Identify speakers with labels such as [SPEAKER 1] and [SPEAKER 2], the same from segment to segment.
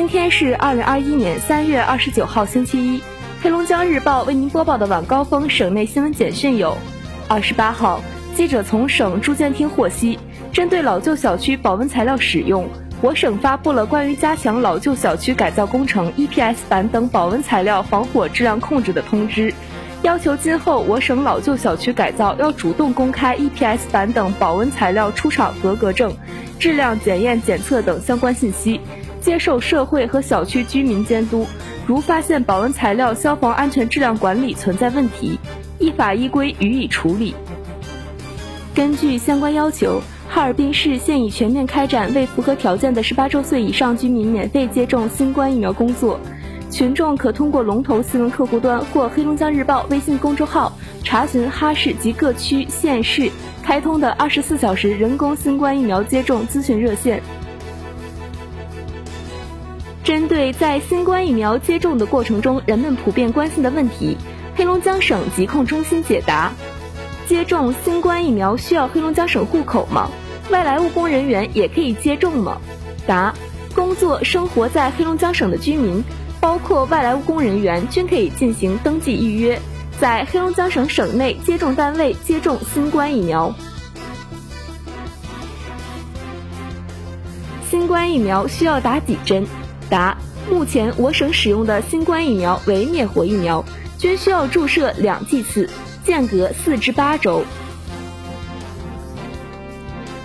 [SPEAKER 1] 今天是二零二一年三月二十九号，星期一。黑龙江日报为您播报的晚高峰省内新闻简讯有：二十八号，记者从省住建厅获悉，针对老旧小区保温材料使用，我省发布了关于加强老旧小区改造工程 EPS 板等保温材料防火质量控制的通知，要求今后我省老旧小区改造要主动公开 EPS 板等保温材料出厂合格证、质量检验检测等相关信息。接受社会和小区居民监督，如发现保温材料消防安全质量管理存在问题，依法依规予以处理。根据相关要求，哈尔滨市现已全面开展为符合条件的十八周岁以上居民免费接种新冠疫苗工作。群众可通过龙头新闻客户端或黑龙江日报微信公众号查询哈市及各区县市开通的二十四小时人工新冠疫苗接种咨询热线。针对在新冠疫苗接种的过程中人们普遍关心的问题，黑龙江省疾控中心解答：接种新冠疫苗需要黑龙江省户口吗？外来务工人员也可以接种吗？答：工作生活在黑龙江省的居民，包括外来务工人员，均可以进行登记预约，在黑龙江省省内接种单位接种新冠疫苗。新冠疫苗需要打几针？答：目前我省使用的新冠疫苗为灭活疫苗，均需要注射两剂次，间隔四至八周。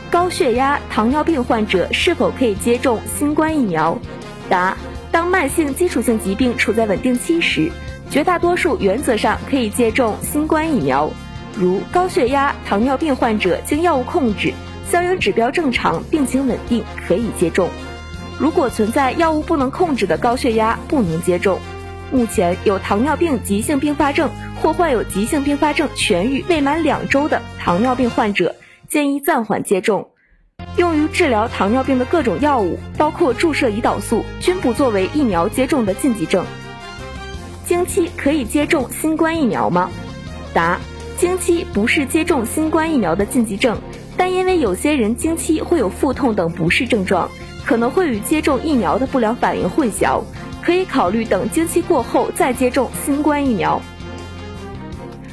[SPEAKER 1] 高血压、糖尿病患者是否可以接种新冠疫苗？答：当慢性基础性疾病处在稳定期时，绝大多数原则上可以接种新冠疫苗。如高血压、糖尿病患者经药物控制，相应指标正常，病情稳定，可以接种。如果存在药物不能控制的高血压，不能接种。目前有糖尿病急性并发症或患有急性并发症痊愈未满两周的糖尿病患者，建议暂缓接种。用于治疗糖尿病的各种药物，包括注射胰岛素，均不作为疫苗接种的禁忌症。经期可以接种新冠疫苗吗？答：经期不是接种新冠疫苗的禁忌症，但因为有些人经期会有腹痛等不适症状。可能会与接种疫苗的不良反应混淆，可以考虑等经期过后再接种新冠疫苗。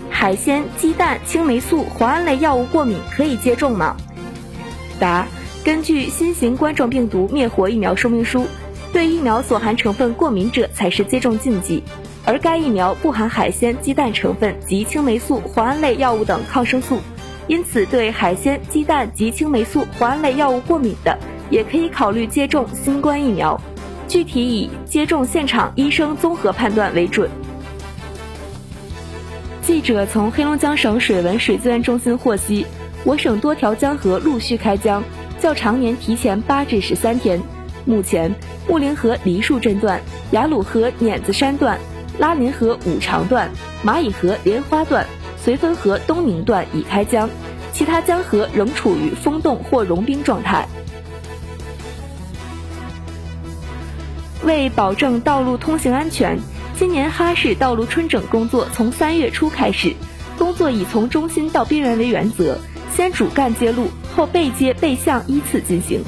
[SPEAKER 1] 海鲜、鸡蛋、青霉素、磺胺类药物过敏可以接种吗？答：根据新型冠状病毒灭活疫苗说明书，对疫苗所含成分过敏者才是接种禁忌，而该疫苗不含海鲜、鸡蛋成分及青霉素、磺胺类药物等抗生素，因此对海鲜、鸡蛋及青霉素、磺胺类药物过敏的。也可以考虑接种新冠疫苗，具体以接种现场医生综合判断为准。记者从黑龙江省水文水资源中心获悉，我省多条江河陆续开江，较常年提前八至十三天。目前，木林河梨树镇段、雅鲁河碾子山段、拉林河五常段、蚂蚁河莲花段、绥芬河东宁段已开江，其他江河仍处于封冻或融冰状态。为保证道路通行安全，今年哈市道路春整工作从三月初开始，工作以从中心到边缘为原则，先主干街路，后背街背巷依次进行。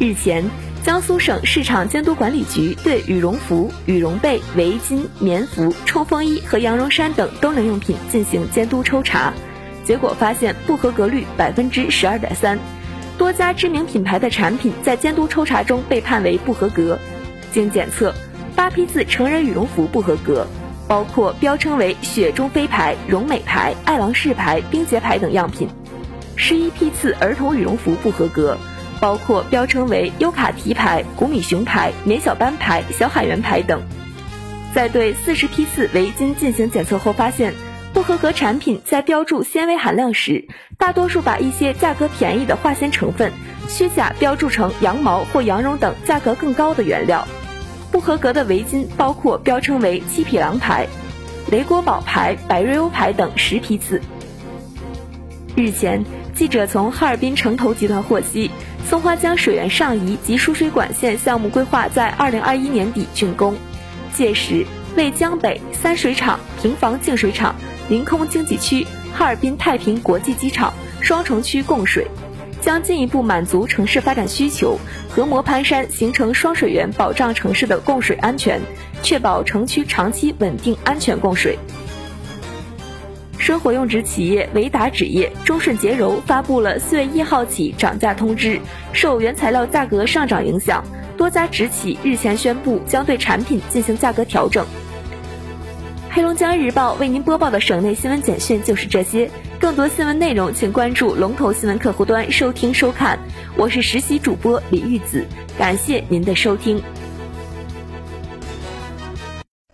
[SPEAKER 1] 日前，江苏省市场监督管理局对羽绒服、羽绒被、围巾、棉服、冲锋衣和羊绒衫等冬令用品进行监督抽查，结果发现不合格率百分之十二点三。多家知名品牌的产品在监督抽查中被判为不合格。经检测，八批次成人羽绒服不合格，包括标称为“雪中飞牌”、“绒美牌”、“爱狼仕牌”、“冰洁牌”等样品；十一批次儿童羽绒服不合格，包括标称为“优卡提牌”、“古米熊牌”、“棉小斑牌”、“小海员牌”等。在对四十批次围巾进行检测后，发现。不合格产品在标注纤维含量时，大多数把一些价格便宜的化纤成分虚假标注成羊毛或羊绒等价格更高的原料。不合格的围巾包括标称为七匹狼牌、雷国宝牌、百瑞欧牌等十批次。日前，记者从哈尔滨城投集团获悉，松花江水源上移及输水管线项目规划在二零二一年底竣工，届时为江北三水厂、平房净水厂。临空经济区、哈尔滨太平国际机场双城区供水，将进一步满足城市发展需求，合模攀山，形成双水源，保障城市的供水安全，确保城区长期稳定安全供水。生活用纸企业维达纸业、中顺洁柔发布了四月一号起涨价通知，受原材料价格上涨影响，多家纸企日前宣布将对产品进行价格调整。黑龙江日报为您播报的省内新闻简讯就是这些，更多新闻内容请关注龙头新闻客户端收听收看。我是实习主播李玉子，感谢您的收听。